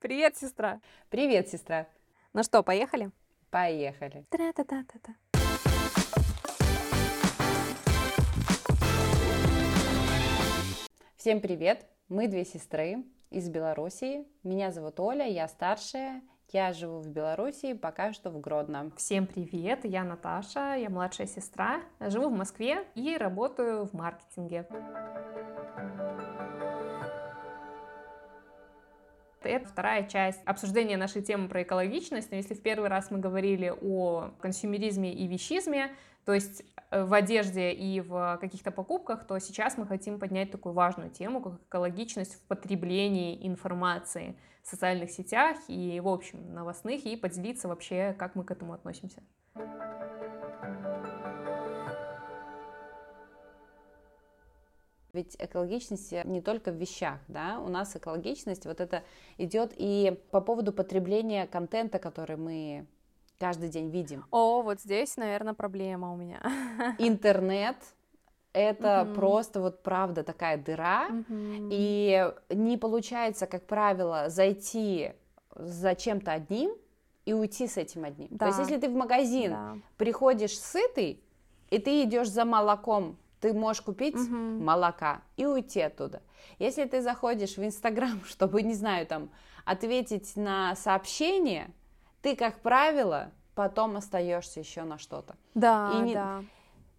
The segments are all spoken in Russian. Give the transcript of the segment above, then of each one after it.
Привет, сестра. Привет, сестра. Ну что, поехали? Поехали. Тра-та-та-та-та. Всем привет. Мы две сестры из Белоруссии. Меня зовут Оля, я старшая. Я живу в Белоруссии, пока что в Гродно. Всем привет, я Наташа, я младшая сестра, живу в Москве и работаю в маркетинге. Это вторая часть обсуждения нашей темы про экологичность. Но если в первый раз мы говорили о консюмеризме и вещизме, то есть э, в одежде и в каких-то покупках, то сейчас мы хотим поднять такую важную тему, как экологичность в потреблении информации в социальных сетях и, в общем, новостных, и поделиться вообще, как мы к этому относимся. Ведь экологичность не только в вещах, да, у нас экологичность вот это идет и по поводу потребления контента, который мы каждый день видим. О, вот здесь, наверное, проблема у меня. Интернет это угу. просто вот правда такая дыра, угу. и не получается, как правило, зайти за чем-то одним и уйти с этим одним. Да. То есть, если ты в магазин да. приходишь сытый, и ты идешь за молоком ты можешь купить угу. молока и уйти оттуда. Если ты заходишь в Инстаграм, чтобы, не знаю, там, ответить на сообщение, ты, как правило, потом остаешься еще на что-то. Да, и не, да.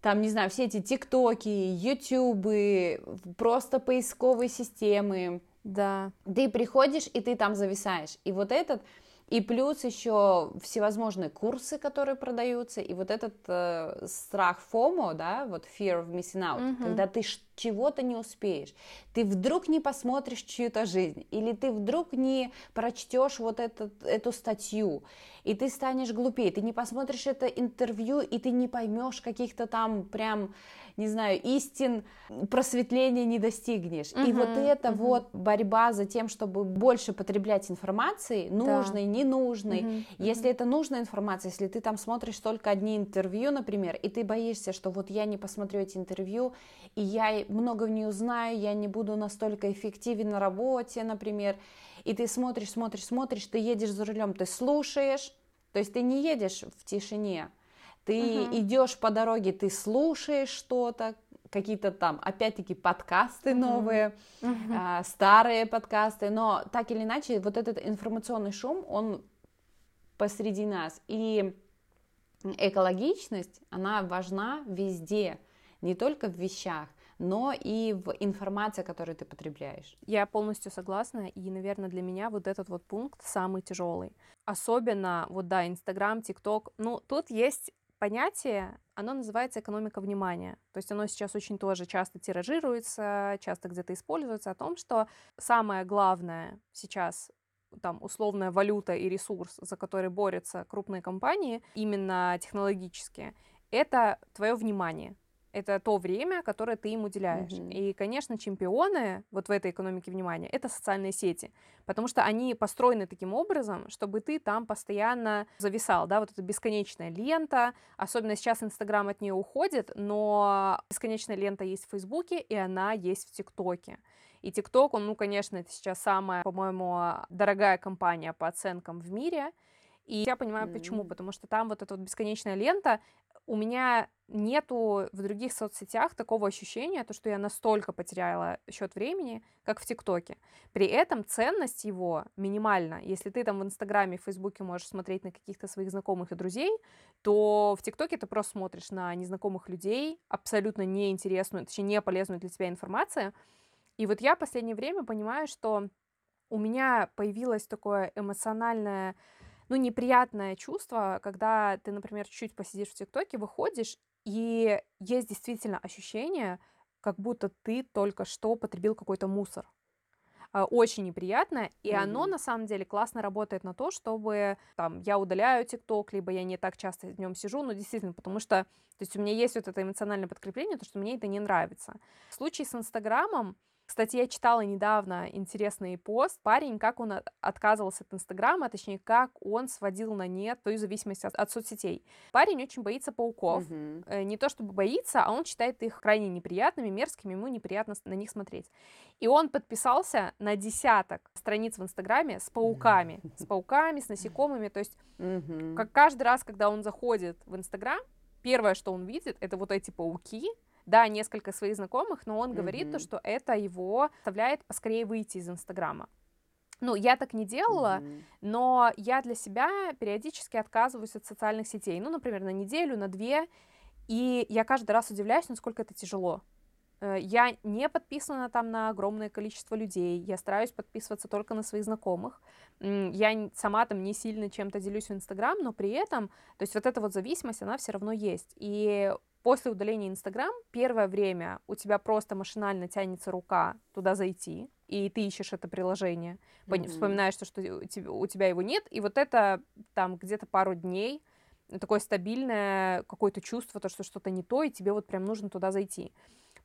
Там, не знаю, все эти ТикТоки, Ютубы, просто поисковые системы. Да. Ты приходишь, и ты там зависаешь. И вот этот и плюс еще всевозможные курсы, которые продаются, и вот этот э, страх FOMO, да, вот fear of missing out, mm-hmm. когда ты чего-то не успеешь, ты вдруг не посмотришь чью-то жизнь, или ты вдруг не прочтешь вот этот, эту статью, и ты станешь глупее, ты не посмотришь это интервью, и ты не поймешь каких-то там прям не знаю, истин просветления не достигнешь. Uh-huh, и вот это uh-huh. вот борьба за тем, чтобы больше потреблять информации, нужной, да. ненужной. Uh-huh. Если это нужная информация, если ты там смотришь только одни интервью, например, и ты боишься, что вот я не посмотрю эти интервью, и я много не узнаю, я не буду настолько эффективен на работе, например, и ты смотришь, смотришь, смотришь, ты едешь за рулем, ты слушаешь, то есть ты не едешь в тишине, ты угу. идешь по дороге, ты слушаешь что-то, какие-то там, опять-таки, подкасты новые, а, старые подкасты, но так или иначе, вот этот информационный шум, он посреди нас. И экологичность, она важна везде, не только в вещах, но и в информации, которую ты потребляешь. Я полностью согласна, и, наверное, для меня вот этот вот пункт самый тяжелый. Особенно, вот да, Инстаграм, ТикТок, ну, тут есть понятие, оно называется экономика внимания. То есть оно сейчас очень тоже часто тиражируется, часто где-то используется о том, что самое главное сейчас там условная валюта и ресурс, за который борются крупные компании, именно технологические, это твое внимание это то время, которое ты им уделяешь. Mm-hmm. И, конечно, чемпионы вот в этой экономике внимания это социальные сети, потому что они построены таким образом, чтобы ты там постоянно зависал, да, вот эта бесконечная лента, особенно сейчас Инстаграм от нее уходит, но бесконечная лента есть в Фейсбуке, и она есть в ТикТоке. И ТикТок, он, ну, конечно, это сейчас самая, по-моему, дорогая компания по оценкам в мире, и я понимаю, mm-hmm. почему, потому что там вот эта вот бесконечная лента, у меня нету в других соцсетях такого ощущения, то, что я настолько потеряла счет времени, как в ТикТоке. При этом ценность его минимальна. Если ты там в Инстаграме, в Фейсбуке можешь смотреть на каких-то своих знакомых и друзей, то в ТикТоке ты просто смотришь на незнакомых людей, абсолютно неинтересную, точнее, не полезную для тебя информацию. И вот я в последнее время понимаю, что у меня появилось такое эмоциональное ну, неприятное чувство, когда ты, например, чуть-чуть посидишь в ТикТоке, выходишь, и есть действительно ощущение, как будто ты только что потребил какой-то мусор. А, очень неприятно, и mm-hmm. оно на самом деле классно работает на то, чтобы там я удаляю ТикТок, либо я не так часто в нем сижу, но действительно, потому что то есть у меня есть вот это эмоциональное подкрепление, то, что мне это не нравится. В случае с Инстаграмом Кстати, я читала недавно интересный пост. Парень, как он отказывался от Инстаграма, а точнее, как он сводил на нет свою зависимость от, от соцсетей. Парень очень боится пауков. Mm-hmm. Не то чтобы боится, а он считает их крайне неприятными, мерзкими, ему неприятно на них смотреть. И он подписался на десяток страниц в Инстаграме с пауками. С пауками, с насекомыми. То есть, mm-hmm. как каждый раз, когда он заходит в Инстаграм, первое, что он видит, это вот эти пауки, да, несколько своих знакомых, но он mm-hmm. говорит то, что это его заставляет поскорее выйти из Инстаграма. Ну, я так не делала, mm-hmm. но я для себя периодически отказываюсь от социальных сетей. Ну, например, на неделю, на две. И я каждый раз удивляюсь, насколько это тяжело. Э, я не подписана там на огромное количество людей, я стараюсь подписываться только на своих знакомых. Я сама там не сильно чем-то делюсь в Инстаграм, но при этом, то есть вот эта вот зависимость, она все равно есть. И После удаления Инстаграм первое время у тебя просто машинально тянется рука туда зайти, и ты ищешь это приложение, mm-hmm. вспоминаешь, что, что у тебя его нет, и вот это там где-то пару дней такое стабильное какое-то чувство, то, что что-то не то, и тебе вот прям нужно туда зайти.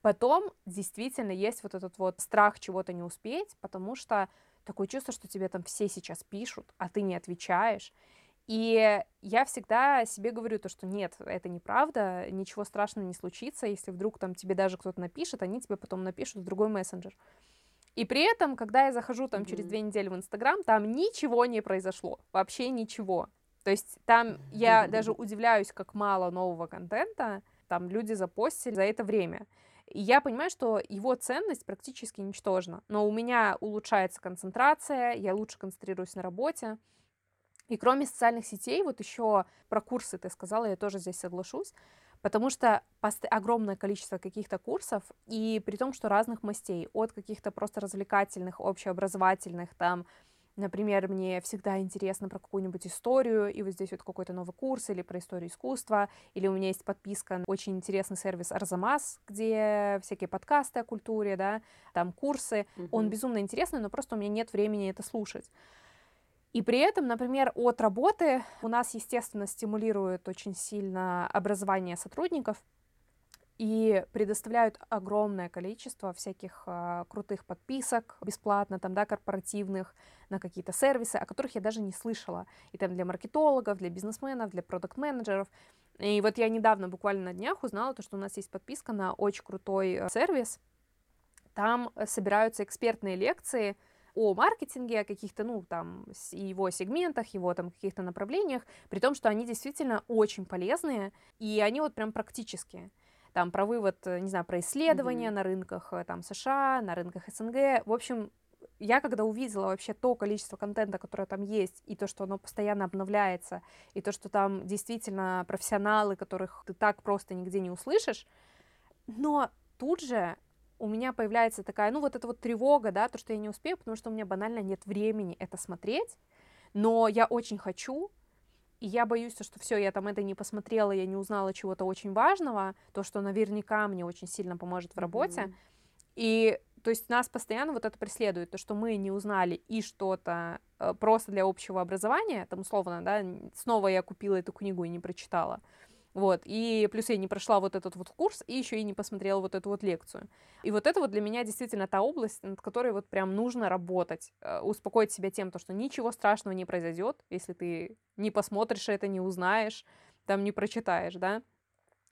Потом действительно есть вот этот вот страх чего-то не успеть, потому что такое чувство, что тебе там все сейчас пишут, а ты не отвечаешь. И я всегда себе говорю то, что нет, это неправда, ничего страшного не случится, если вдруг там тебе даже кто-то напишет, они тебе потом напишут в другой мессенджер. И при этом, когда я захожу там mm-hmm. через две недели в Инстаграм, там ничего не произошло, вообще ничего. То есть там я даже удивляюсь, как мало нового контента там люди запостили за это время. И я понимаю, что его ценность практически ничтожна. Но у меня улучшается концентрация, я лучше концентрируюсь на работе. И кроме социальных сетей, вот еще про курсы ты сказала, я тоже здесь соглашусь, потому что огромное количество каких-то курсов, и при том, что разных мастей, от каких-то просто развлекательных, общеобразовательных, там, Например, мне всегда интересно про какую-нибудь историю, и вот здесь вот какой-то новый курс, или про историю искусства, или у меня есть подписка на очень интересный сервис Арзамас, где всякие подкасты о культуре, да, там курсы. Mm-hmm. Он безумно интересный, но просто у меня нет времени это слушать. И при этом, например, от работы у нас, естественно, стимулирует очень сильно образование сотрудников и предоставляют огромное количество всяких э, крутых подписок бесплатно, там, да, корпоративных, на какие-то сервисы, о которых я даже не слышала. И там для маркетологов, для бизнесменов, для продукт-менеджеров. И вот я недавно, буквально на днях, узнала то, что у нас есть подписка на очень крутой э, сервис. Там э, собираются экспертные лекции, о маркетинге, о каких-то, ну, там, его сегментах, его там каких-то направлениях, при том, что они действительно очень полезные, и они вот прям практические. Там про вывод, э, не знаю, про исследования mm-hmm. на рынках э, там США, на рынках СНГ. В общем, я когда увидела вообще то количество контента, которое там есть, и то, что оно постоянно обновляется, и то, что там действительно профессионалы, которых ты так просто нигде не услышишь, но тут же у меня появляется такая, ну, вот эта вот тревога, да, то, что я не успею, потому что у меня банально нет времени это смотреть, но я очень хочу, и я боюсь, что все, я там это не посмотрела, я не узнала чего-то очень важного, то, что наверняка мне очень сильно поможет в работе, mm-hmm. и то есть нас постоянно вот это преследует, то, что мы не узнали и что-то э, просто для общего образования, там условно, да, снова я купила эту книгу и не прочитала, вот, и плюс я не прошла вот этот вот курс, и еще и не посмотрела вот эту вот лекцию. И вот это вот для меня действительно та область, над которой вот прям нужно работать, э, успокоить себя тем, то, что ничего страшного не произойдет, если ты не посмотришь это, не узнаешь, там не прочитаешь, да.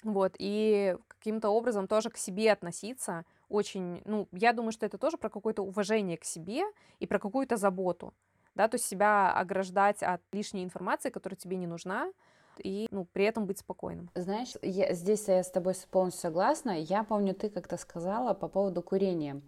Вот, и каким-то образом тоже к себе относиться очень, ну, я думаю, что это тоже про какое-то уважение к себе и про какую-то заботу, да, то есть себя ограждать от лишней информации, которая тебе не нужна, и ну, при этом быть спокойным. Знаешь, я, здесь я с тобой полностью согласна. Я помню, ты как-то сказала по поводу курения.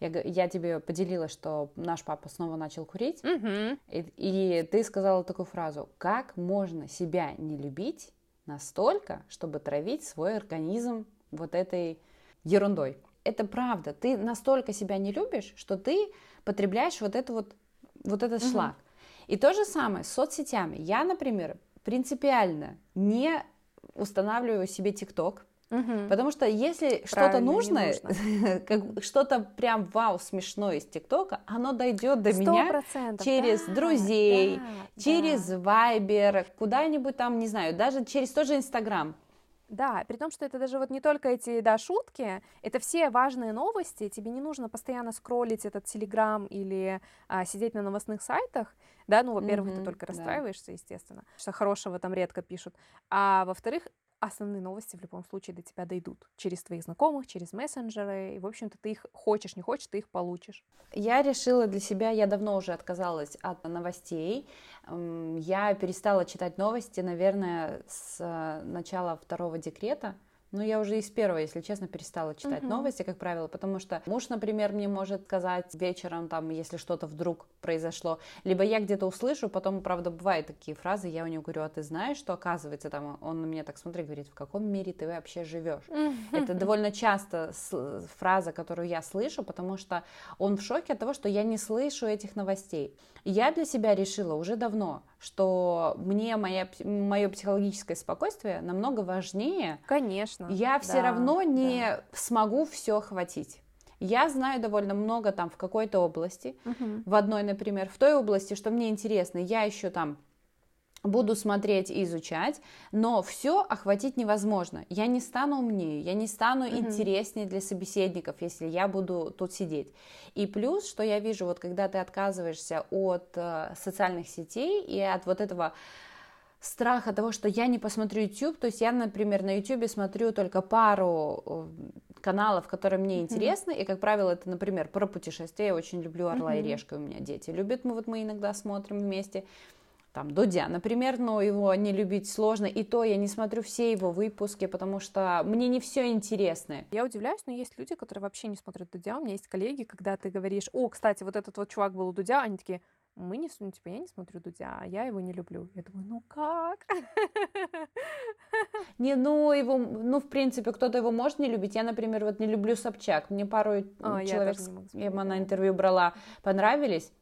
Я, я тебе поделилась, что наш папа снова начал курить, mm-hmm. и, и ты сказала такую фразу: как можно себя не любить настолько, чтобы травить свой организм вот этой ерундой? Это правда. Ты настолько себя не любишь, что ты потребляешь вот это вот вот этот mm-hmm. шлак. И то же самое с соцсетями. Я, например, принципиально не устанавливаю себе ТикТок, Угу. Потому что если что-то нужно, нужно. что-то прям вау смешное из ТикТока, оно дойдет до меня через да, друзей, да, через да. Куда-нибудь там, не знаю, даже через тот же Инстаграм. Да, при том, что это даже вот не только эти, да, шутки, это все важные новости, тебе не нужно постоянно скроллить этот Телеграм или а, сидеть на новостных сайтах, да, ну, во-первых, mm-hmm, ты только расстраиваешься, да. естественно, что хорошего там редко пишут, а во-вторых, основные новости в любом случае до тебя дойдут. Через твоих знакомых, через мессенджеры, и, в общем-то, ты их хочешь, не хочешь, ты их получишь. Я решила для себя, я давно уже отказалась от новостей, я перестала читать новости, наверное, с э, начала второго декрета, ну, я уже из первого, если честно, перестала читать uh-huh. новости, как правило, потому что муж, например, мне может сказать вечером, там, если что-то вдруг произошло, либо я где-то услышу, потом, правда, бывают такие фразы, я у него говорю, а ты знаешь, что оказывается, там, он на меня так смотрит, говорит, в каком мире ты вообще живешь? Это довольно часто фраза, которую я слышу, потому что он в шоке от того, что я не слышу этих новостей. Я для себя решила уже давно, что мне моя, мое психологическое спокойствие намного важнее. Конечно. Я все да, равно не да. смогу все хватить. Я знаю довольно много там в какой-то области, угу. в одной, например, в той области, что мне интересно, я еще там буду смотреть и изучать, но все охватить невозможно. Я не стану умнее, я не стану mm-hmm. интереснее для собеседников, если я буду тут сидеть. И плюс, что я вижу, вот когда ты отказываешься от э, социальных сетей и от вот этого страха того, что я не посмотрю YouTube, то есть я, например, на YouTube смотрю только пару э, каналов, которые мне mm-hmm. интересны, и, как правило, это, например, про путешествия, я очень люблю «Орла mm-hmm. и решка», у меня дети любят, мы вот мы иногда смотрим вместе, там, Дудя, например, но его не любить сложно, и то я не смотрю все его выпуски, потому что мне не все интересно. Я удивляюсь, но есть люди, которые вообще не смотрят Дудя, у меня есть коллеги, когда ты говоришь, о, кстати, вот этот вот чувак был у Дудя, они такие, мы не, ну, типа, я не смотрю Дудя, а я его не люблю. Я думаю, ну как? Не, ну, его, ну, в принципе, кто-то его может не любить. Я, например, вот не люблю Собчак. Мне пару а, человек, я, я на интервью брала, понравились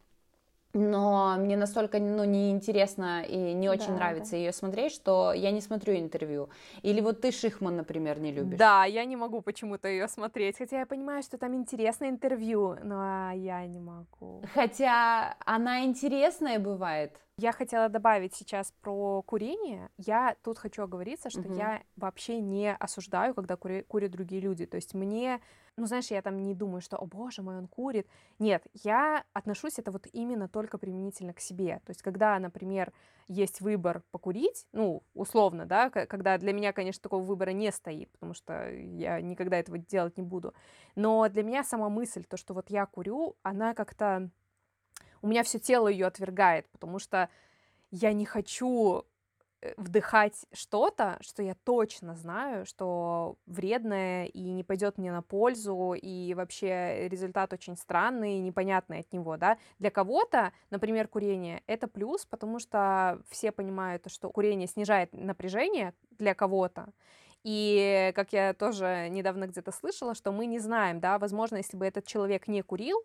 но мне настолько ну, неинтересно и не очень да, нравится да. ее смотреть, что я не смотрю интервью. Или вот ты Шихман, например, не любишь. Да, я не могу почему-то ее смотреть, хотя я понимаю, что там интересное интервью, но я не могу. Хотя она интересная бывает. Я хотела добавить сейчас про курение. Я тут хочу оговориться, что угу. я вообще не осуждаю, когда кури- курят другие люди. То есть мне, ну знаешь, я там не думаю, что, о боже мой, он курит. Нет, я отношусь это вот именно только применительно к себе. То есть когда, например, есть выбор покурить, ну, условно, да, когда для меня, конечно, такого выбора не стоит, потому что я никогда этого делать не буду. Но для меня сама мысль, то, что вот я курю, она как-то у меня все тело ее отвергает, потому что я не хочу э, вдыхать что-то, что я точно знаю, что вредное и не пойдет мне на пользу, и вообще результат очень странный и непонятный от него, да. Для кого-то, например, курение — это плюс, потому что все понимают, что курение снижает напряжение для кого-то, и, как я тоже недавно где-то слышала, что мы не знаем, да, возможно, если бы этот человек не курил,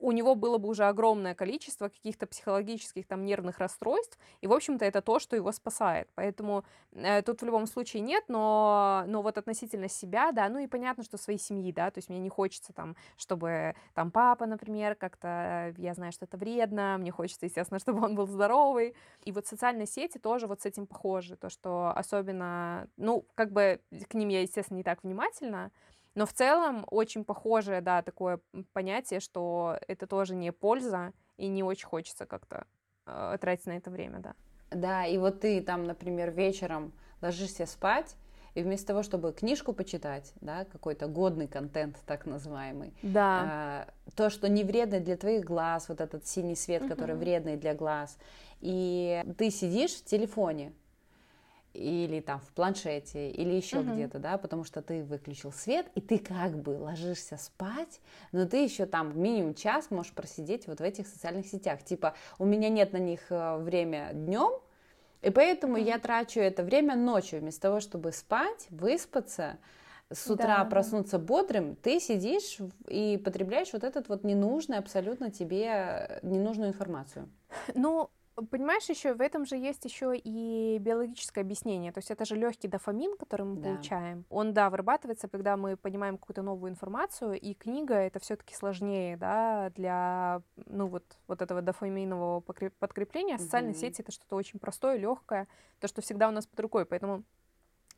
у него было бы уже огромное количество каких-то психологических там нервных расстройств, и, в общем-то, это то, что его спасает. Поэтому э, тут в любом случае нет, но, но вот относительно себя, да, ну и понятно, что своей семьи, да, то есть мне не хочется там, чтобы там папа, например, как-то, я знаю, что это вредно, мне хочется, естественно, чтобы он был здоровый. И вот социальные сети тоже вот с этим похожи, то, что особенно, ну, как бы к ним я, естественно, не так внимательна, но в целом очень похожее, да, такое понятие, что это тоже не польза, и не очень хочется как-то э, тратить на это время, да. Да, и вот ты там, например, вечером ложишься спать, и вместо того, чтобы книжку почитать, да, какой-то годный контент, так называемый, да. э, то, что не вредно для твоих глаз, вот этот синий свет, угу. который вредный для глаз, и ты сидишь в телефоне, или там в планшете, или еще uh-huh. где-то, да, потому что ты выключил свет, и ты как бы ложишься спать, но ты еще там минимум час можешь просидеть вот в этих социальных сетях. Типа, у меня нет на них э, время днем, и поэтому uh-huh. я трачу это время ночью, вместо того, чтобы спать, выспаться, с утра да, проснуться да. бодрым, ты сидишь и потребляешь вот этот вот ненужный абсолютно тебе э, ненужную информацию. Ну, Понимаешь, еще в этом же есть еще и биологическое объяснение. То есть это же легкий дофамин, который мы да. получаем. Он, да, вырабатывается, когда мы понимаем какую-то новую информацию, и книга это все-таки сложнее, да, для, ну вот, вот этого дофаминового подкрепления. Социальные mm-hmm. сети это что-то очень простое, легкое, то, что всегда у нас под рукой. Поэтому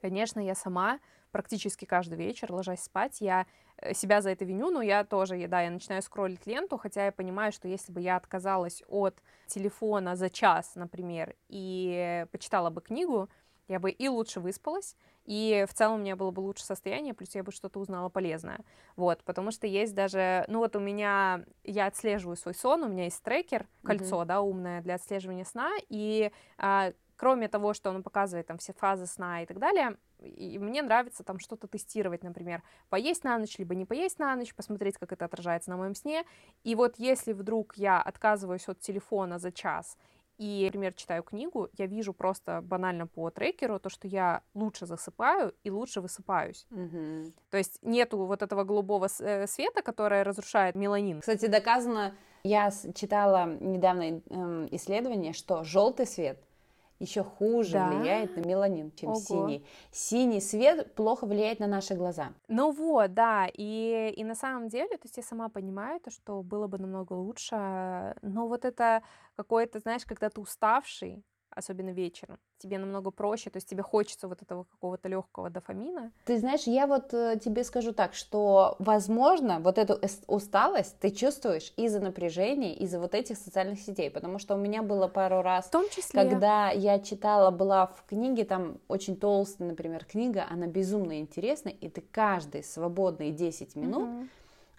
Конечно, я сама практически каждый вечер, ложась спать, я э, себя за это виню, но я тоже, да, я начинаю скроллить ленту, хотя я понимаю, что если бы я отказалась от телефона за час, например, и почитала бы книгу, я бы и лучше выспалась, и в целом у меня было бы лучше состояние, плюс я бы что-то узнала полезное, вот, потому что есть даже, ну вот у меня, я отслеживаю свой сон, у меня есть трекер, кольцо, mm-hmm. да, умное для отслеживания сна, и а, кроме того, что он показывает там все фазы сна и так далее, и мне нравится там что-то тестировать, например, поесть на ночь, либо не поесть на ночь, посмотреть, как это отражается на моем сне. И вот если вдруг я отказываюсь от телефона за час и, например, читаю книгу, я вижу просто банально по трекеру то, что я лучше засыпаю и лучше высыпаюсь. Угу. То есть нету вот этого голубого э, света, которое разрушает меланин. Кстати, доказано, я читала недавно эм, исследование, что желтый свет – еще хуже да? влияет на меланин, чем Ого. синий. Синий свет плохо влияет на наши глаза. Ну вот, да, и, и на самом деле, то есть я сама понимаю, то, что было бы намного лучше, но вот это какое-то, знаешь, когда ты уставший, особенно вечером. Тебе намного проще, то есть тебе хочется вот этого какого-то легкого дофамина. Ты знаешь, я вот э, тебе скажу так, что, возможно, вот эту усталость ты чувствуешь из-за напряжения, из-за вот этих социальных сетей, потому что у меня было пару раз, в том числе, когда я читала, была в книге, там очень толстая, например, книга, она безумно интересная, и ты каждые свободные 10 минут mm-hmm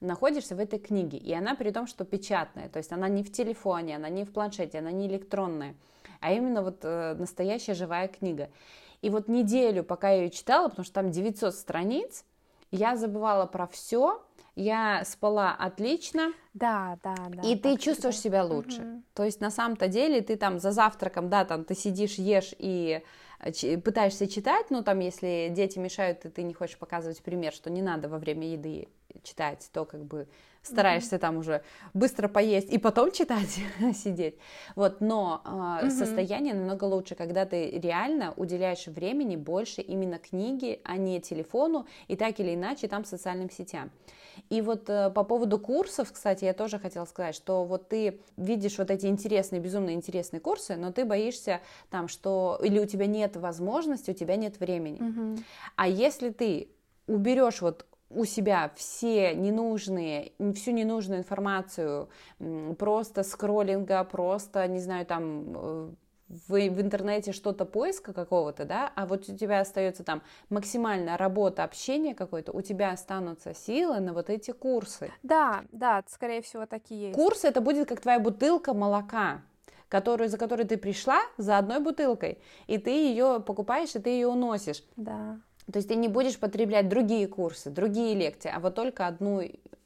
находишься в этой книге, и она при том, что печатная, то есть она не в телефоне, она не в планшете, она не электронная, а именно вот э, настоящая живая книга. И вот неделю, пока я ее читала, потому что там 900 страниц, я забывала про все, я спала отлично. Да, да, да. И ты чувствуешь всегда. себя лучше. Угу. То есть на самом-то деле ты там за завтраком, да, там ты сидишь, ешь и э, пытаешься читать, ну там если дети мешают, и ты не хочешь показывать пример, что не надо во время еды читать, то как бы стараешься mm-hmm. там уже быстро поесть и потом читать, сидеть. Вот, но э, mm-hmm. состояние намного лучше, когда ты реально уделяешь времени больше именно книге, а не телефону и так или иначе там социальным сетям. И вот э, по поводу курсов, кстати, я тоже хотела сказать, что вот ты видишь вот эти интересные, безумно интересные курсы, но ты боишься там, что или у тебя нет возможности, у тебя нет времени. Mm-hmm. А если ты уберешь вот у себя все ненужные, всю ненужную информацию, просто скроллинга, просто, не знаю, там э, в, в интернете что-то поиска какого-то, да, а вот у тебя остается там максимальная работа, общение какое-то, у тебя останутся силы на вот эти курсы. Да, да, скорее всего, такие есть. Курсы это будет как твоя бутылка молока, которую, за которой ты пришла за одной бутылкой, и ты ее покупаешь, и ты ее уносишь. Да. То есть ты не будешь потреблять другие курсы, другие лекции, а вот только одну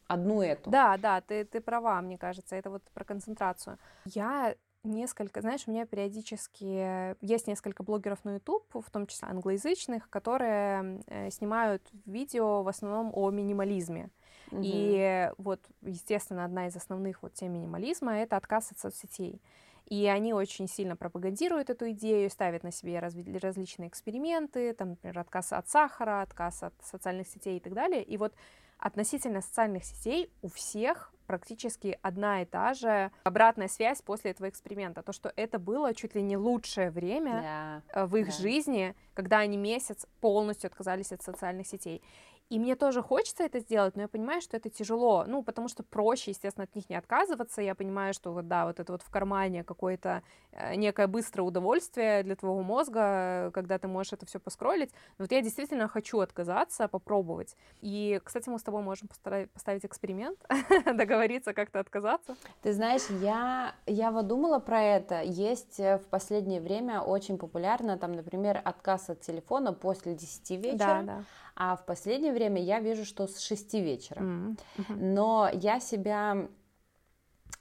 одну эту. Да, да, ты, ты права, мне кажется, это вот про концентрацию. Я несколько, знаешь, у меня периодически есть несколько блогеров на YouTube, в том числе англоязычных, которые э, снимают видео в основном о минимализме. Угу. И вот, естественно, одна из основных вот тем минимализма — это отказ от соцсетей. И они очень сильно пропагандируют эту идею, ставят на себе раз, различные эксперименты, там, например, отказ от сахара, отказ от социальных сетей и так далее. И вот относительно социальных сетей у всех практически одна и та же обратная связь после этого эксперимента. То, что это было чуть ли не лучшее время yeah. в их yeah. жизни, когда они месяц полностью отказались от социальных сетей. И мне тоже хочется это сделать, но я понимаю, что это тяжело, ну, потому что проще, естественно, от них не отказываться. Я понимаю, что вот, да, вот это вот в кармане какое-то э, некое быстрое удовольствие для твоего мозга, когда ты можешь это все поскролить. Но вот я действительно хочу отказаться, попробовать. И, кстати, мы с тобой можем поставить эксперимент, договориться как-то отказаться. Ты знаешь, я, я вот думала про это. Есть э, в последнее время очень популярно, там, например, отказ от телефона после 10 вечера. Да, да а в последнее время я вижу, что с 6 вечера. Mm-hmm. Но я себя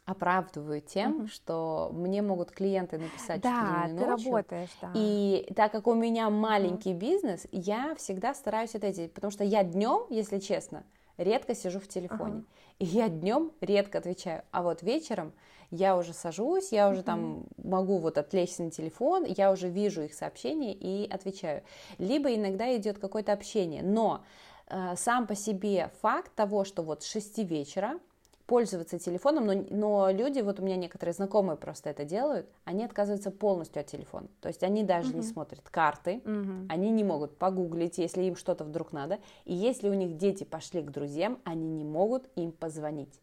оправдываю тем, mm-hmm. что мне могут клиенты написать да, в ты ночью. работаешь, да. И так как у меня маленький mm-hmm. бизнес, я всегда стараюсь это делать, потому что я днем, если честно, редко сижу в телефоне. Uh-huh. И я днем редко отвечаю, а вот вечером я уже сажусь, я уже mm-hmm. там могу вот отвлечься на телефон, я уже вижу их сообщения и отвечаю. Либо иногда идет какое-то общение, но э, сам по себе факт того, что вот с 6 вечера пользоваться телефоном, но, но люди, вот у меня некоторые знакомые просто это делают, они отказываются полностью от телефона. То есть они даже угу. не смотрят карты, угу. они не могут погуглить, если им что-то вдруг надо. И если у них дети пошли к друзьям, они не могут им позвонить.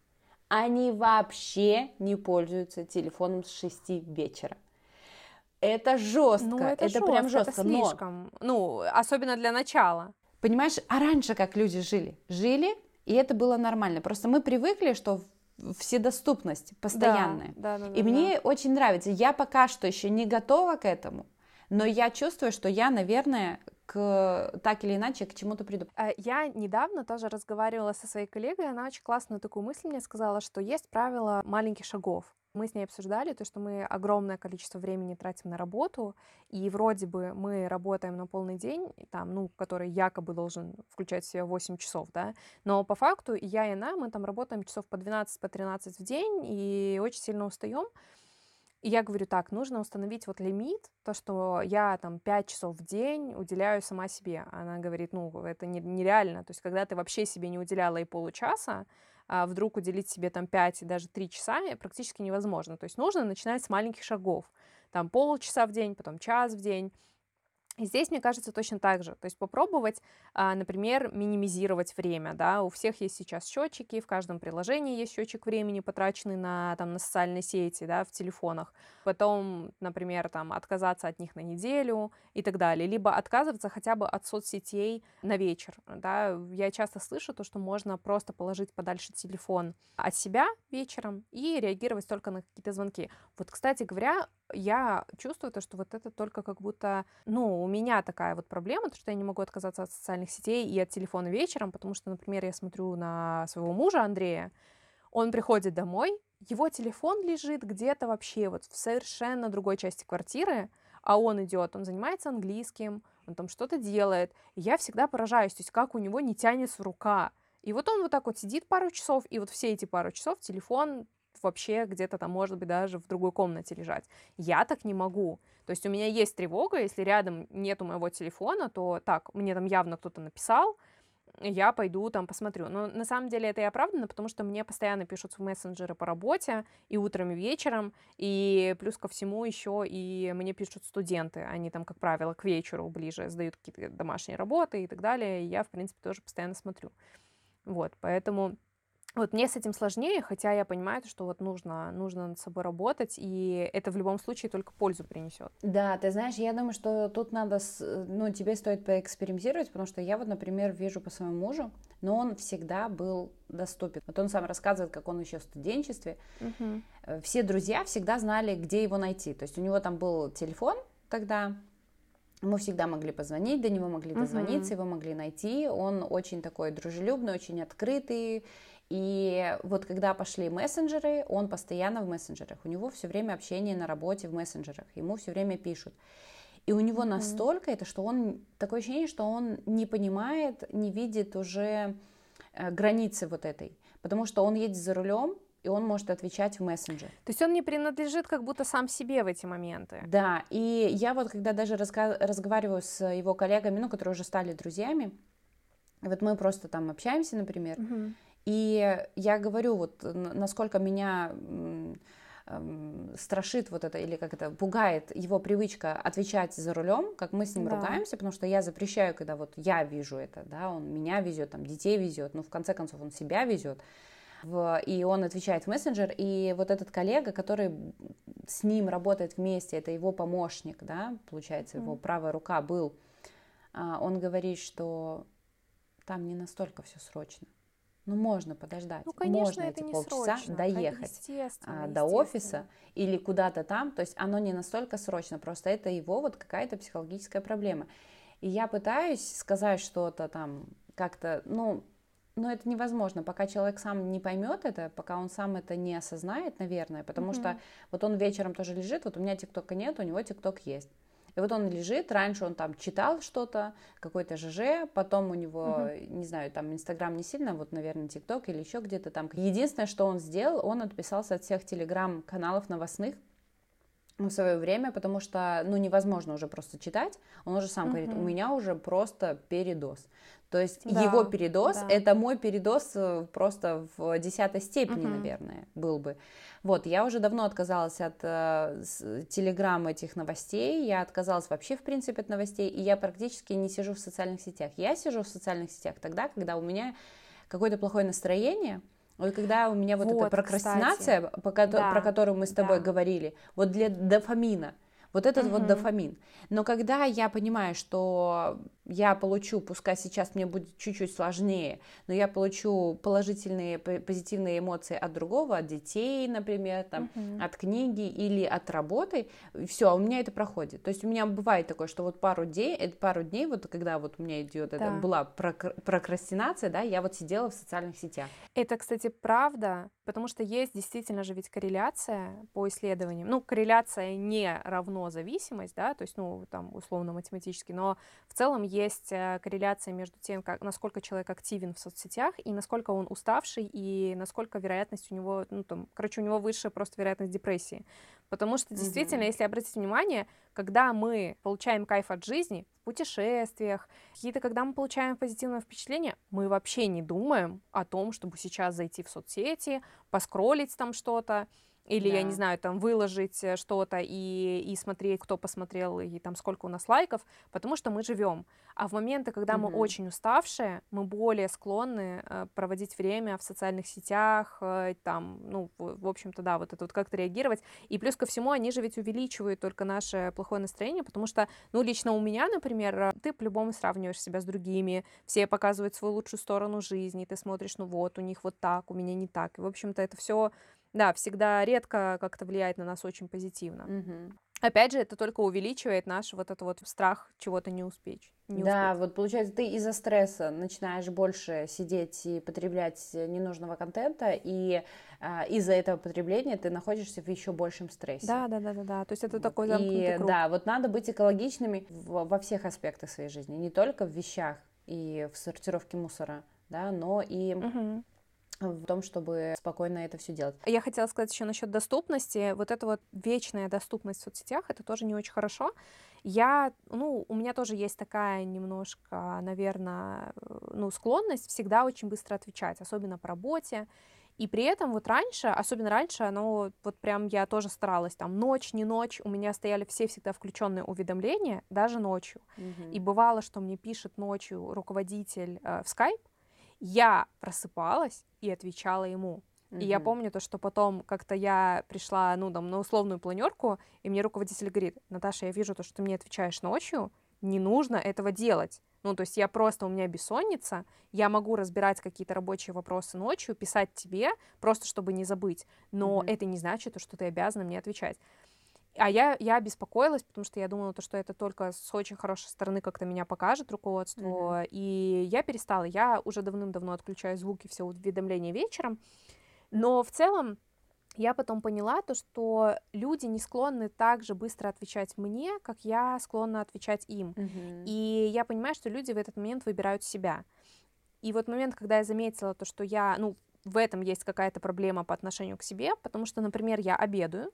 Они вообще не пользуются телефоном с 6 вечера. Это жестко, ну, это, это жестко, прям жестко. Это слишком, но... ну, особенно для начала. Понимаешь, а раньше как люди жили? Жили, и это было нормально. Просто мы привыкли, что вседоступность постоянная. Да, да, да, и да, мне да. очень нравится. Я пока что еще не готова к этому, но я чувствую, что я, наверное, к, так или иначе к чему-то приду. Э, я недавно тоже разговаривала со своей коллегой, она очень классную такую мысль мне сказала, что есть правило маленьких шагов. Мы с ней обсуждали то, что мы огромное количество времени тратим на работу, и вроде бы мы работаем на полный день, там, ну, который якобы должен включать в себя 8 часов, да, но по факту и я, и она, мы там работаем часов по 12, по 13 в день, и очень сильно устаем. И я говорю, так, нужно установить вот лимит, то, что я там 5 часов в день уделяю сама себе. Она говорит, ну, это нереально. То есть, когда ты вообще себе не уделяла и получаса, а вдруг уделить себе там 5 и даже 3 часа практически невозможно. То есть нужно начинать с маленьких шагов. Там полчаса в день, потом час в день. Здесь, мне кажется, точно так же. То есть попробовать, а, например, минимизировать время. Да? У всех есть сейчас счетчики, в каждом приложении есть счетчик времени, потраченный на, там, на социальные сети, да, в телефонах. Потом, например, там, отказаться от них на неделю и так далее. Либо отказываться хотя бы от соцсетей на вечер. Да? Я часто слышу то, что можно просто положить подальше телефон от себя вечером и реагировать только на какие-то звонки. Вот, кстати говоря, я чувствую то, что вот это только как будто, ну, у меня такая вот проблема, то, что я не могу отказаться от социальных сетей и от телефона вечером, потому что, например, я смотрю на своего мужа Андрея, он приходит домой, его телефон лежит где-то вообще вот в совершенно другой части квартиры, а он идет, он занимается английским, он там что-то делает, и я всегда поражаюсь, то есть как у него не тянется рука, и вот он вот так вот сидит пару часов, и вот все эти пару часов телефон вообще где-то там, может быть, даже в другой комнате лежать. Я так не могу. То есть у меня есть тревога, если рядом нету моего телефона, то так, мне там явно кто-то написал, я пойду там посмотрю. Но на самом деле это и оправдано, потому что мне постоянно пишут в мессенджеры по работе, и утром, и вечером, и плюс ко всему еще и мне пишут студенты, они там, как правило, к вечеру ближе сдают какие-то домашние работы и так далее, и я, в принципе, тоже постоянно смотрю. Вот, поэтому вот мне с этим сложнее, хотя я понимаю, что вот нужно, нужно над собой работать, и это в любом случае только пользу принесет. Да, ты знаешь, я думаю, что тут надо, ну, тебе стоит поэкспериментировать, потому что я вот, например, вижу по своему мужу, но он всегда был доступен. Вот он сам рассказывает, как он еще в студенчестве. Угу. Все друзья всегда знали, где его найти. То есть у него там был телефон тогда, мы всегда могли позвонить, до него могли дозвониться, uh-huh. его могли найти. Он очень такой дружелюбный, очень открытый. И вот когда пошли мессенджеры, он постоянно в мессенджерах. У него все время общение на работе в мессенджерах. Ему все время пишут. И у него mm-hmm. настолько это, что он такое ощущение, что он не понимает, не видит уже э, границы вот этой. Потому что он едет за рулем, и он может отвечать в мессенджер. То есть он не принадлежит как будто сам себе в эти моменты. Да, и я вот когда даже разга- разговариваю с его коллегами, ну, которые уже стали друзьями, вот мы просто там общаемся, например, угу. И я говорю, вот насколько меня страшит вот это, или как это, пугает его привычка отвечать за рулем, как мы с ним да. ругаемся, потому что я запрещаю, когда вот я вижу это, да, он меня везет, там, детей везет, ну, в конце концов, он себя везет, в, и он отвечает в мессенджер, и вот этот коллега, который с ним работает вместе, это его помощник, да, получается, его mm. правая рука был, а, он говорит, что там не настолько все срочно. Ну, можно подождать. Ну, конечно, можно это эти не полчаса срочно. доехать естественно, а, до офиса или куда-то там. То есть оно не настолько срочно, просто это его вот какая-то психологическая проблема. И я пытаюсь сказать что-то там как-то, ну, но это невозможно, пока человек сам не поймет это, пока он сам это не осознает, наверное, потому mm-hmm. что вот он вечером тоже лежит, вот у меня ТикТока нет, у него ТикТок есть. И вот он лежит, раньше он там читал что-то, какой-то ЖЖ, потом у него, uh-huh. не знаю, там Инстаграм не сильно, вот, наверное, ТикТок или еще где-то там. Единственное, что он сделал, он отписался от всех телеграм-каналов новостных, в свое время, потому что, ну, невозможно уже просто читать. Он уже сам uh-huh. говорит, у меня уже просто передоз. То есть да, его передоз да. это мой передоз э, просто в десятой степени, угу. наверное, был бы. Вот, я уже давно отказалась от э, телеграмм этих новостей, я отказалась вообще, в принципе, от новостей, и я практически не сижу в социальных сетях. Я сижу в социальных сетях тогда, когда у меня какое-то плохое настроение, вот когда у меня вот, вот эта прокрастинация, по, да, про которую мы с тобой да. говорили, вот для дофамина, вот этот угу. вот дофамин. Но когда я понимаю, что я получу, пускай сейчас мне будет чуть-чуть сложнее, но я получу положительные, позитивные эмоции от другого, от детей, например, там, uh-huh. от книги или от работы, все, а у меня это проходит. То есть у меня бывает такое, что вот пару дней, это пару дней, вот когда вот у меня идет, да. это была прокрастинация, да, я вот сидела в социальных сетях. Это, кстати, правда, потому что есть действительно же ведь корреляция по исследованиям. Ну, корреляция не равно зависимость, да, то есть, ну, там, условно математически, но в целом есть э, корреляция между тем, как, насколько человек активен в соцсетях и насколько он уставший, и насколько вероятность у него, ну, там, короче, у него выше просто вероятность депрессии. Потому что действительно, mm-hmm. если обратить внимание, когда мы получаем кайф от жизни, в путешествиях, какие-то, когда мы получаем позитивное впечатление, мы вообще не думаем о том, чтобы сейчас зайти в соцсети, поскролить там что-то, или, да. я не знаю, там выложить э, что-то и, и смотреть, кто посмотрел, и там сколько у нас лайков, потому что мы живем. А в моменты, когда угу. мы очень уставшие, мы более склонны э, проводить время в социальных сетях, э, там, ну, в, общем-то, да, вот это вот как-то реагировать. И плюс ко всему, они же ведь увеличивают только наше плохое настроение, потому что, ну, лично у меня, например, ты по-любому сравниваешь себя с другими, все показывают свою лучшую сторону жизни, ты смотришь, ну вот, у них вот так, у меня не так. И, в общем-то, это все да, всегда редко как-то влияет на нас очень позитивно. Угу. Опять же, это только увеличивает наш вот этот вот страх чего-то не успеть. Не да, успеть. вот получается, ты из-за стресса начинаешь больше сидеть и потреблять ненужного контента, и а, из-за этого потребления ты находишься в еще большем стрессе. Да, да, да, да, да. То есть это вот. такой замкнутый и, круг. Да, вот надо быть экологичными во всех аспектах своей жизни, не только в вещах и в сортировке мусора, да, но и угу в том, чтобы спокойно это все делать. Я хотела сказать еще насчет доступности. Вот эта вот вечная доступность в соцсетях, это тоже не очень хорошо. Я, ну, у меня тоже есть такая немножко, наверное, ну, склонность всегда очень быстро отвечать, особенно по работе. И при этом вот раньше, особенно раньше, оно вот прям я тоже старалась, там ночь, не ночь, у меня стояли все всегда включенные уведомления, даже ночью. Mm-hmm. И бывало, что мне пишет ночью руководитель э, в скайп, я просыпалась и отвечала ему. Mm-hmm. И я помню то, что потом как-то я пришла, ну, там, на условную планерку, и мне руководитель говорит, Наташа, я вижу то, что ты мне отвечаешь ночью, не нужно этого делать. Ну, то есть я просто, у меня бессонница, я могу разбирать какие-то рабочие вопросы ночью, писать тебе, просто чтобы не забыть, но mm-hmm. это не значит, что ты обязана мне отвечать. А я, я беспокоилась, потому что я думала, то, что это только с очень хорошей стороны как-то меня покажет руководство. Mm-hmm. И я перестала. Я уже давным-давно отключаю звуки, все уведомления вечером. Но в целом я потом поняла то, что люди не склонны так же быстро отвечать мне, как я склонна отвечать им. Mm-hmm. И я понимаю, что люди в этот момент выбирают себя. И вот момент, когда я заметила то, что я, ну, в этом есть какая-то проблема по отношению к себе, потому что, например, я обедаю,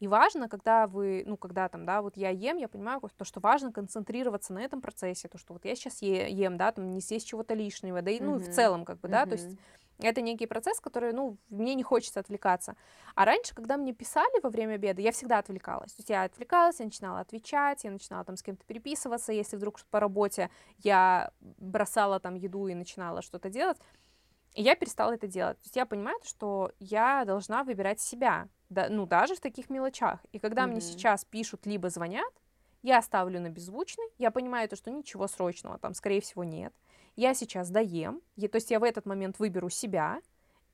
и важно, когда вы, ну, когда там, да, вот я ем, я понимаю, то, что важно концентрироваться на этом процессе, то, что вот я сейчас е- ем, да, там, не съесть чего-то лишнего, да, и, ну, mm-hmm. в целом, как бы, да, mm-hmm. то есть это некий процесс, который, ну, мне не хочется отвлекаться. А раньше, когда мне писали во время обеда, я всегда отвлекалась. То есть я отвлекалась, я начинала отвечать, я начинала там с кем-то переписываться, если вдруг по работе я бросала там еду и начинала что-то делать, и я перестала это делать. То есть я понимаю, что я должна выбирать себя, да, ну, даже в таких мелочах. И когда mm-hmm. мне сейчас пишут, либо звонят, я ставлю на беззвучный, я понимаю то, что ничего срочного там, скорее всего, нет. Я сейчас доем, я, то есть я в этот момент выберу себя,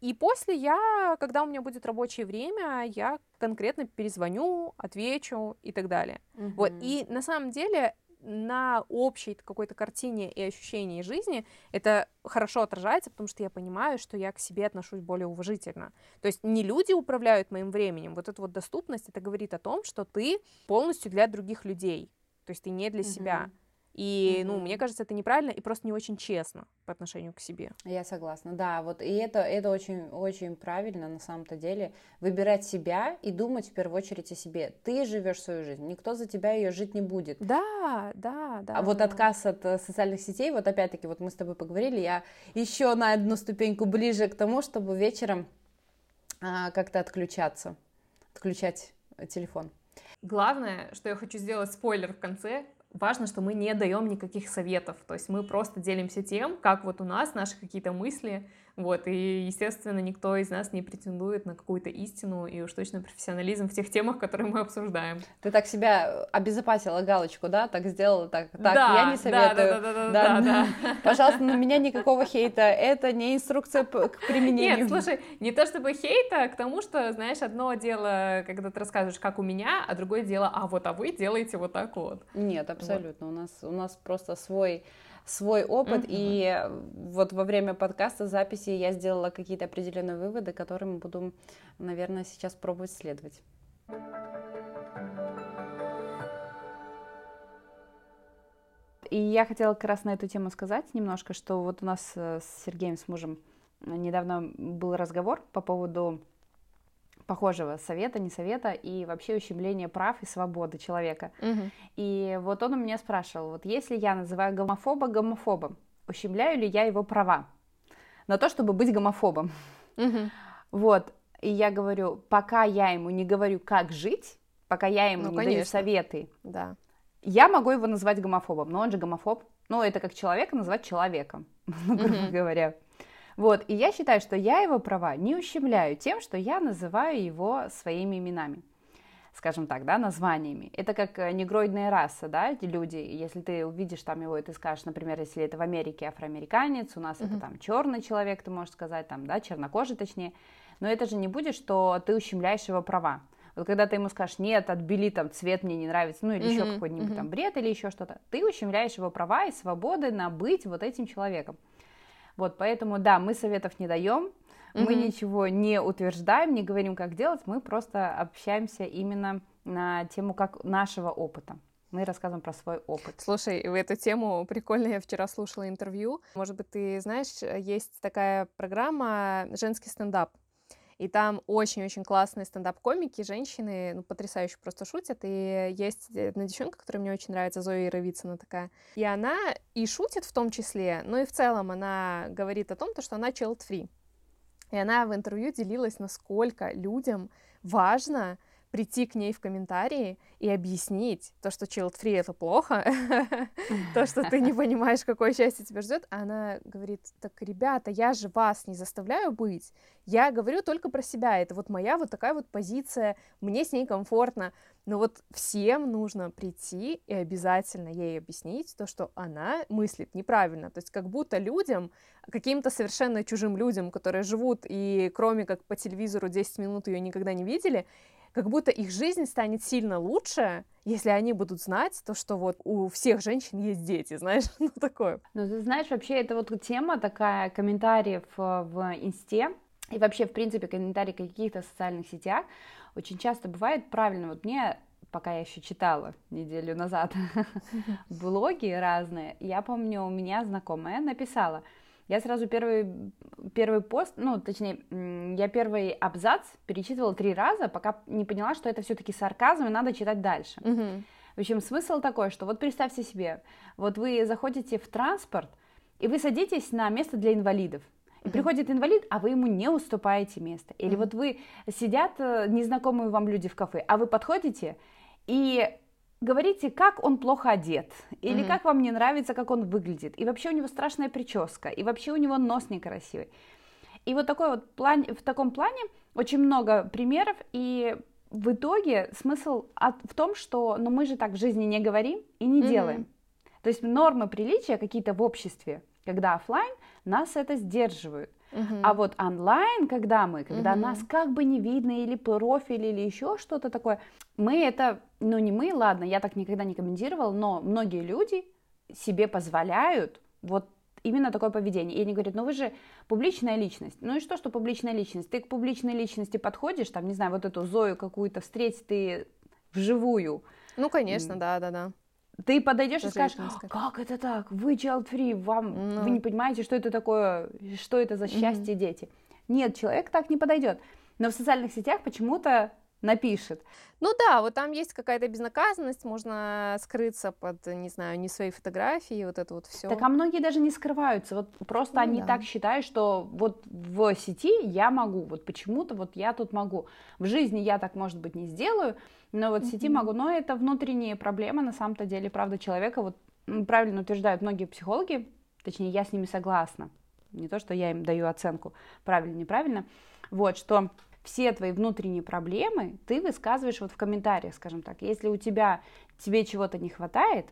и после я, когда у меня будет рабочее время, я конкретно перезвоню, отвечу и так далее. Mm-hmm. Вот. И на самом деле на общей какой-то картине и ощущении жизни это хорошо отражается, потому что я понимаю, что я к себе отношусь более уважительно. То есть не люди управляют моим временем, вот эта вот доступность, это говорит о том, что ты полностью для других людей, то есть ты не для mm-hmm. себя. И, Мгм. ну, мне кажется, это неправильно и просто не очень честно по отношению к себе. Я согласна, да, вот и это, это очень, очень правильно на самом-то деле, выбирать себя и думать в первую очередь о себе. Ты живешь свою жизнь, никто за тебя ее жить не будет. Да, да, да. А вот да. отказ от э, социальных сетей, вот опять-таки, вот мы с тобой поговорили, я еще на одну ступеньку ближе к тому, чтобы вечером а, как-то отключаться, отключать телефон. Главное, что я хочу сделать спойлер в конце, важно, что мы не даем никаких советов, то есть мы просто делимся тем, как вот у нас наши какие-то мысли, вот, и, естественно, никто из нас не претендует на какую-то истину и уж точно профессионализм в тех темах, которые мы обсуждаем. Ты так себя обезопасила галочку, да, так сделала, так, так, Да, я не да, советую. да, да, да, Да, да, да. Пожалуйста, на меня никакого хейта, это не инструкция к применению. Нет, слушай, не то чтобы хейта, а к тому, что, знаешь, одно дело, когда ты рассказываешь, как у меня, а другое дело, а вот, а вы делаете вот так вот. Нет, абсолютно. У нас у нас просто свой свой опыт, и э, вот во время подкаста, записи я сделала какие-то определенные выводы, которым буду, наверное, сейчас пробовать следовать. И я хотела как раз на эту тему сказать немножко, что вот у нас э, с Сергеем, с мужем, э, недавно был разговор по поводу похожего совета, не совета и вообще ущемления прав и свободы человека. И вот он у меня спрашивал, вот если я называю гомофоба гомофобом, ущемляю ли я его права на то, чтобы быть гомофобом? Вот, и я говорю, пока я ему не говорю, как жить, пока я ему Ну, не даю конечно. советы, Да. я могу его называть гомофобом, но он же гомофоб. Ну, это как человека называть человеком, грубо говоря. Вот, и я считаю, что я его права не ущемляю тем, что я называю его своими именами. Скажем так, да, названиями. Это как э, негроидная раса, да, эти люди. Если ты увидишь там его, и ты скажешь, например, если это в Америке афроамериканец, у нас это Мгм. там черный человек, ты можешь сказать, там, да, чернокожий точнее. Но это же не будет, что ты ущемляешь его права. Вот когда ты ему скажешь, нет, отбели там цвет мне не нравится, ну или еще Мгм, какой-нибудь мгм. там бред или еще что-то, ты ущемляешь его права и свободы на быть вот этим человеком. Вот, поэтому, да, мы советов не даем, мы Мгм. ничего не утверждаем, не говорим, как делать, мы просто общаемся именно на тему как нашего опыта. Мы рассказываем про свой опыт. Слушай, в эту тему прикольно, я вчера слушала интервью. Может быть, ты знаешь, есть такая программа «Женский стендап». И там очень-очень классные стендап-комики, женщины, ну, потрясающе просто шутят. И есть одна девчонка, которая мне очень нравится, Зоя Яровицына такая. И она и шутит в том числе, но и в целом она говорит о том, то, что она child-free. И она в интервью делилась, насколько людям важно прийти к ней в комментарии и объяснить то, что child-free это плохо, то, что ты не понимаешь, какое счастье тебя ждет. Она говорит, так, ребята, я же вас не заставляю быть, я говорю только про себя, это вот моя вот такая вот позиция, мне с ней комфортно, но вот всем нужно прийти и обязательно ей объяснить то, что она мыслит неправильно, то есть как будто людям, каким-то совершенно чужим людям, которые живут и кроме как по телевизору 10 минут ее никогда не видели, как будто их жизнь станет сильно лучше, если они будут знать то, что вот у всех женщин есть дети, знаешь, ну такое. Ну, ты знаешь, вообще это вот тема такая комментариев э, в инсте и вообще, в принципе, комментарии в каких-то социальных сетях очень часто бывает правильно. Вот мне, пока я еще читала неделю назад блоги разные, я помню, у меня знакомая написала, я сразу первый, первый пост, ну, точнее, я первый абзац перечитывала три раза, пока не поняла, что это все-таки сарказм, и надо читать дальше. Мгм. В общем, смысл такой, что вот представьте себе, вот вы заходите в транспорт, и вы садитесь на место для инвалидов. И приходит инвалид, а вы ему не уступаете место. Или Мгм. вот вы сидят э, незнакомые вам люди в кафе, а вы подходите и говорите, как он плохо одет, или Мгм. как вам не нравится, как он выглядит, и вообще у него страшная прическа, и вообще у него нос некрасивый. И вот такой вот план, в таком плане очень много примеров, и в итоге смысл от- в том, что ну, мы же так в жизни не говорим и не Мгм. делаем. То есть нормы приличия какие-то в обществе, когда оффлайн, нас это сдерживают. Мгм. А вот онлайн, когда мы, когда Мгм. нас как бы не видно, или профиль, или еще что-то такое, мы это, ну не мы, ладно, я так никогда не комментировала, но многие люди себе позволяют вот именно такое поведение. И они говорят, ну вы же публичная личность. Ну и что, что публичная личность? Ты к публичной личности подходишь, там, не знаю, вот эту Зою какую-то встретить ты вживую, Ну, конечно, да, да, да. Ты подойдешь и скажешь, как это так, вы child free, вам, ну. вы не понимаете, что это такое, что это за счастье mm-hmm. дети. Нет, человек так не подойдет. Но в социальных сетях почему-то напишет. Ну да, вот там есть какая-то безнаказанность, можно скрыться под, не знаю, не свои фотографии, вот это вот все. Так а многие даже не скрываются, вот просто ну, они да. так считают, что вот в сети я могу, вот почему-то вот я тут могу. В жизни я так, может быть, не сделаю, но вот в сети могу. Но это внутренняя проблема на самом-то деле, правда, человека, вот правильно утверждают многие психологи, точнее, я с ними согласна, не то, что я им даю оценку правильно, неправильно, вот, что все твои внутренние проблемы ты высказываешь вот в комментариях, скажем так. Если у тебя, тебе чего-то не хватает,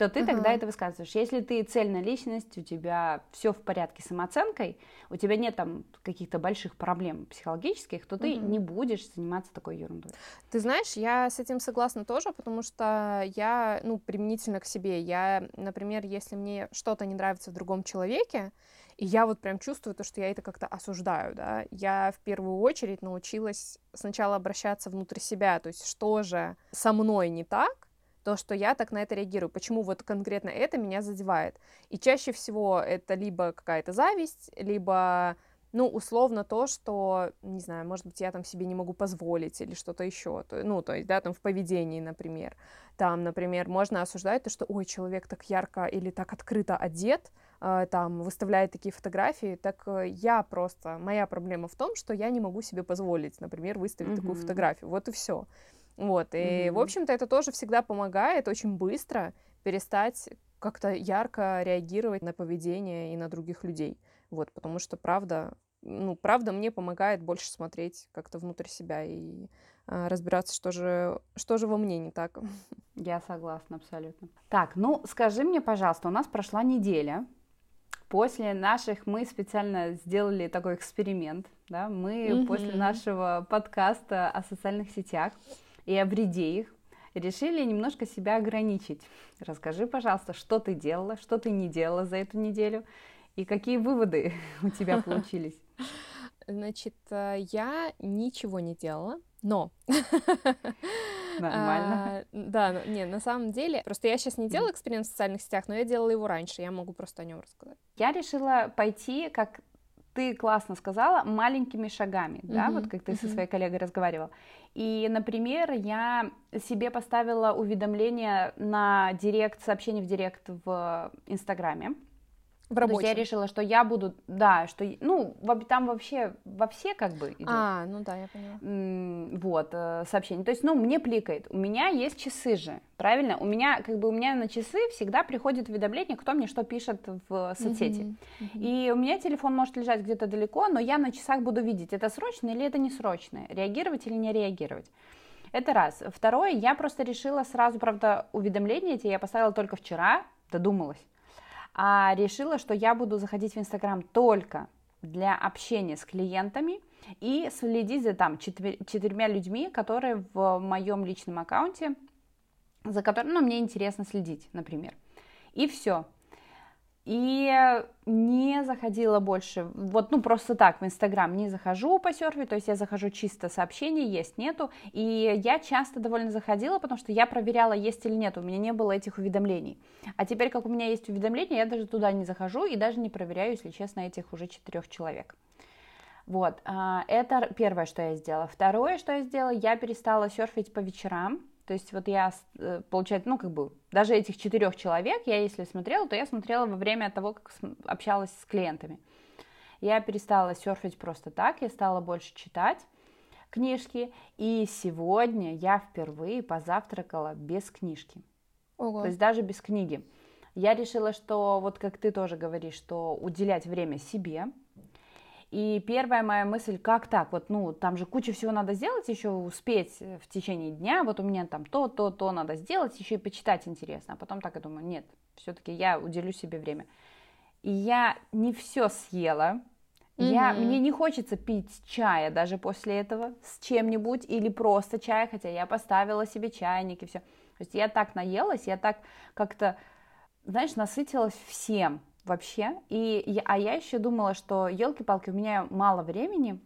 то ты uh-huh. тогда это высказываешь. Если ты цельная личность, у тебя все в порядке с самооценкой, у тебя нет там каких-то больших проблем психологических, то ты uh-huh. не будешь заниматься такой ерундой. Ты знаешь, я с этим согласна тоже, потому что я, ну, применительно к себе, я, например, если мне что-то не нравится в другом человеке, и я вот прям чувствую то, что я это как-то осуждаю, да. Я в первую очередь научилась сначала обращаться внутрь себя, то есть что же со мной не так, то, что я так на это реагирую, почему вот конкретно это меня задевает. И чаще всего это либо какая-то зависть, либо ну, условно то, что, не знаю, может быть, я там себе не могу позволить или что-то еще, ну, то есть, да, там в поведении, например. Там, например, можно осуждать то, что, ой, человек так ярко или так открыто одет, там, выставляет такие фотографии, так э, я просто, моя проблема в том, что я не могу себе позволить, например, выставить mm-hmm. такую фотографию, вот и все. Вот, и, mm-hmm. в общем-то, это тоже всегда помогает очень быстро перестать как-то ярко реагировать на поведение и на других людей. Вот, потому что правда, ну, правда мне помогает больше смотреть как-то внутрь себя и а, разбираться, что же, что же во мне не так. Я согласна абсолютно. Так, ну скажи мне, пожалуйста, у нас прошла неделя. После наших мы специально сделали такой эксперимент, да, мы mm-hmm. после нашего подкаста о социальных сетях и о вреде их решили немножко себя ограничить. Расскажи, пожалуйста, что ты делала, что ты не делала за эту неделю, и какие выводы у тебя получились? Значит, э, я ничего не делала, но... Нормально. А, да, не, на самом деле, просто я сейчас не делала эксперимент в социальных сетях, но я делала его раньше, я могу просто о нем рассказать. Я решила пойти, как ты классно сказала, маленькими шагами, mm-hmm. да, вот как ты mm-hmm. со своей коллегой разговаривала. И, например, я себе поставила уведомление на директ, сообщение в директ в Инстаграме. В рабочем. То есть я решила, что я буду, да, что, ну, там вообще во все как бы идет. А, ну да, я поняла. Вот, э, сообщение. То есть, ну, мне пликает. У меня есть часы же, правильно? У меня, как бы, у меня на часы всегда приходит уведомление, кто мне что пишет в соцсети. Uh-huh, uh-huh. И у меня телефон может лежать где-то далеко, но я на часах буду видеть, это срочно или это не срочно, реагировать или не реагировать. Это раз. Второе, я просто решила сразу, правда, уведомления эти я поставила только вчера, додумалась а решила, что я буду заходить в Инстаграм только для общения с клиентами и следить за там четырьмя людьми, которые в моем личном аккаунте, за которыми ну, мне интересно следить, например. И все и не заходила больше, вот, ну, просто так в Инстаграм не захожу по серфить, то есть я захожу чисто сообщения, есть, нету, и я часто довольно заходила, потому что я проверяла, есть или нет, у меня не было этих уведомлений, а теперь, как у меня есть уведомления, я даже туда не захожу и даже не проверяю, если честно, этих уже четырех человек. Вот, а, это первое, что я сделала. Второе, что я сделала, я перестала серфить по вечерам, то есть вот я, э, получается, ну как бы, даже этих четырех человек, я если смотрела, то я смотрела во время того, как общалась с клиентами. Я перестала серфить просто так, я стала больше читать книжки, и сегодня я впервые позавтракала без книжки. Ого. То есть даже без книги. Я решила, что вот как ты тоже говоришь, что уделять время себе, и первая моя мысль, как так, вот, ну, там же куча всего надо сделать, еще успеть в течение дня, вот у меня там то, то, то надо сделать, еще и почитать интересно. А потом так я думаю, нет, все-таки я уделю себе время. И я не все съела, Mm-hmm. Я, мне не хочется пить чая даже после этого с чем-нибудь или просто чай, хотя я поставила себе чайник и все. То есть я так наелась, я так как-то, знаешь, насытилась всем вообще. И, а я еще думала, что, елки-палки, у меня мало времени,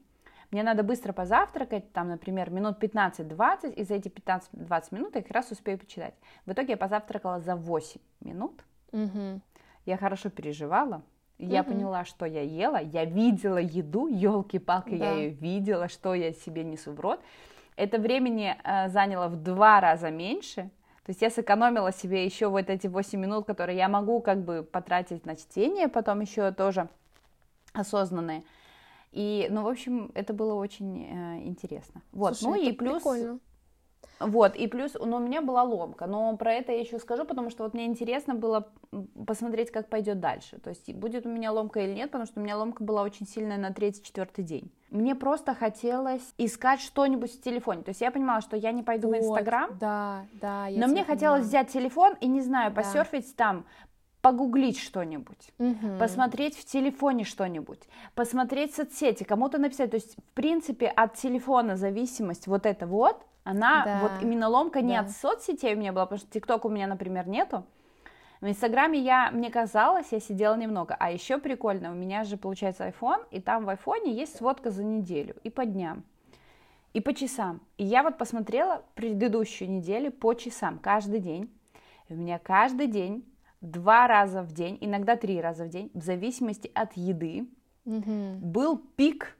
мне надо быстро позавтракать, там, например, минут 15-20, и за эти 15-20 минут я как раз успею почитать. В итоге я позавтракала за 8 минут. Угу. Я хорошо переживала, я угу. поняла, что я ела, я видела еду, елки-палки, да. я ее видела, что я себе несу в рот. Это времени э, заняло в два раза меньше, то есть я сэкономила себе еще вот эти 8 минут, которые я могу как бы потратить на чтение, потом еще тоже осознанные. И, ну, в общем, это было очень э, интересно. Вот, Слушай, ну и плюс... Прикольно. Вот, и плюс, ну, у меня была ломка, но про это я еще скажу, потому что вот мне интересно было посмотреть, как пойдет дальше. То есть будет у меня ломка или нет, потому что у меня ломка была очень сильная на третий-четвертый день. Мне просто хотелось искать что-нибудь в телефоне. То есть я понимала, что я не пойду вот, в Инстаграм. Да, да. Я но мне хотелось понимаю. взять телефон и, не знаю, да. посерфить там, погуглить что-нибудь, угу. посмотреть в телефоне что-нибудь, посмотреть соцсети, кому-то написать. То есть, в принципе, от телефона зависимость вот это вот, она да. вот именно ломка не да. от соцсетей у меня была, потому что ТикТок у меня, например, нету. В Инстаграме я, мне казалось, я сидела немного. А еще прикольно, у меня же получается iPhone, и там в айфоне есть сводка за неделю и по дням, и по часам. И я вот посмотрела предыдущую неделю по часам, каждый день. И у меня каждый день два раза в день, иногда три раза в день, в зависимости от еды, угу. был пик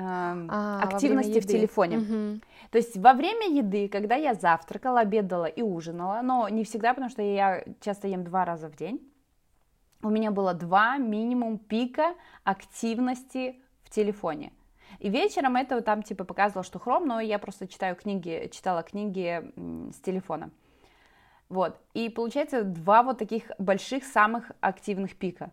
а, активности в телефоне. Угу. То есть во время еды, когда я завтракала, обедала и ужинала, но не всегда, потому что я часто ем два раза в день, у меня было два минимум пика активности в телефоне. И вечером это там типа показывало, что хром, но я просто читаю книги, читала книги с телефона. Вот. И получается два вот таких больших самых активных пика.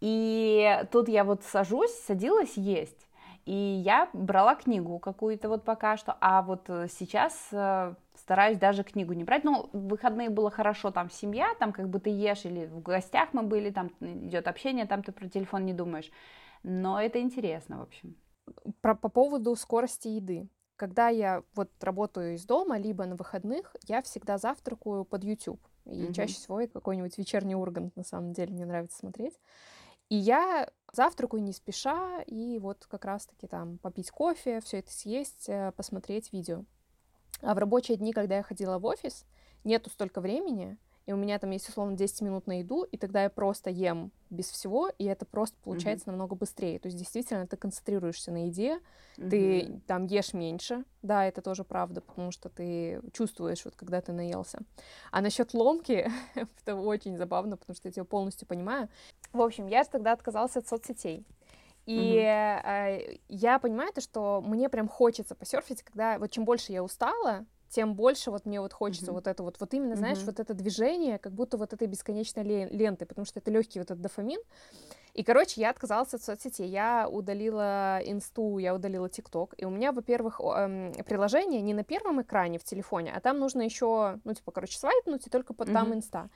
И тут я вот сажусь, садилась есть. И я брала книгу какую-то вот пока что, а вот сейчас э, стараюсь даже книгу не брать. Ну, в выходные было хорошо, там семья, там как бы ты ешь, или в гостях мы были, там идет общение, там ты про телефон не думаешь. Но это интересно, в общем. Про, по поводу скорости еды. Когда я вот работаю из дома, либо на выходных, я всегда завтракаю под YouTube. И mm-hmm. чаще всего какой-нибудь вечерний Ургант, на самом деле, мне нравится смотреть. И я завтракаю не спеша, и вот как раз-таки там попить кофе, все это съесть, э, посмотреть видео. А в рабочие дни, когда я ходила в офис, нету столько времени, и у меня там есть условно 10 минут на еду, и тогда я просто ем без всего, и это просто получается mm-hmm. намного быстрее. То есть действительно ты концентрируешься на еде, mm-hmm. ты там ешь меньше, да, это тоже правда, потому что ты чувствуешь, вот когда ты наелся. А насчет ломки, это очень забавно, потому что я тебя полностью понимаю. В общем, я тогда отказался от соцсетей. И mm-hmm. э, я понимаю то, что мне прям хочется посерфить, когда вот чем больше я устала, тем больше вот мне вот хочется mm-hmm. вот это вот, вот именно, знаешь, mm-hmm. вот это движение, как будто вот этой бесконечной ленты, потому что это легкий вот этот дофамин. И, короче, я отказалась от соцсетей. Я удалила инсту, я удалила тикток. И у меня, во-первых, эм, приложение не на первом экране в телефоне, а там нужно еще, ну, типа, короче, свайпнуть, и только под, mm-hmm. там инста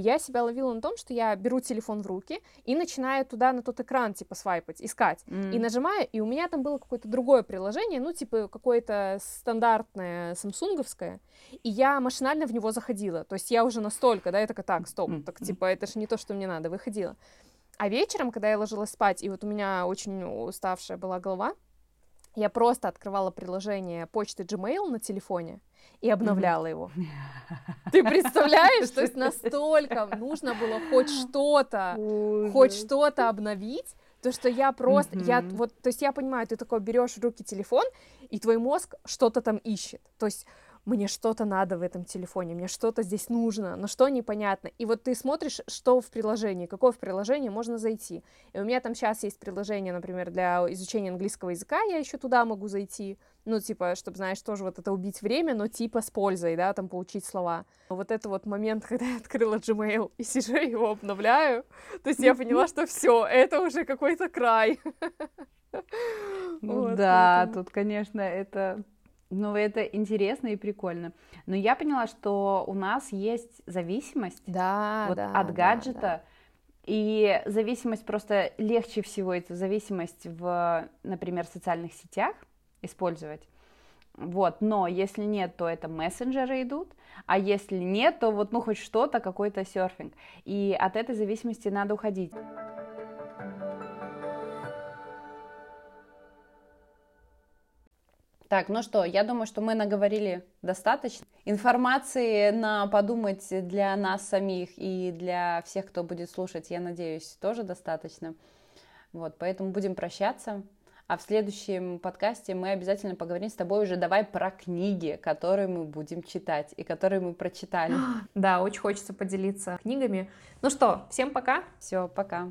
я себя ловила на том, что я беру телефон в руки и начинаю туда на тот экран, типа, свайпать, искать. Mm. И нажимаю, и у меня там было какое-то другое приложение, ну, типа, какое-то стандартное самсунговское, и я машинально в него заходила. То есть я уже настолько, да, я такая, так, стоп, так, типа, это же не то, что мне надо, выходила. А вечером, когда я ложилась спать, и вот у меня очень уставшая была голова, я просто открывала приложение почты Gmail на телефоне, и обновляла его. Ты представляешь, то есть настолько нужно было хоть что-то, хоть что-то обновить, то что я просто, я вот, то есть я понимаю, ты такой берешь в руки телефон, и твой мозг что-то там ищет, то есть мне что-то надо в этом телефоне, мне что-то здесь нужно, но что непонятно. И вот ты смотришь, что в приложении, какое в приложении можно зайти. И у меня там сейчас есть приложение, например, для изучения английского языка, я еще туда могу зайти ну, типа, чтобы, знаешь, тоже вот это убить время, но типа с пользой, да, там получить слова. Вот это вот момент, когда я открыла Gmail и сижу его обновляю, то есть я поняла, что все, это уже какой-то край. Ну да, тут, конечно, это ну, это интересно и прикольно. Но я поняла, что у нас есть зависимость да, вот да, от гаджета. Да, да. И зависимость просто легче всего, это зависимость в, например, социальных сетях использовать. Вот, но если нет, то это мессенджеры идут, а если нет, то вот, ну, хоть что-то, какой-то серфинг. И от этой зависимости надо уходить. Так, ну что, я думаю, что мы наговорили достаточно. Информации на подумать для нас самих и для всех, кто будет слушать, я надеюсь, тоже достаточно. Вот, поэтому будем прощаться. А в следующем подкасте мы обязательно поговорим с тобой уже давай про книги, которые мы будем читать и которые мы прочитали. Да, очень хочется поделиться книгами. Ну что, всем пока. Все, пока.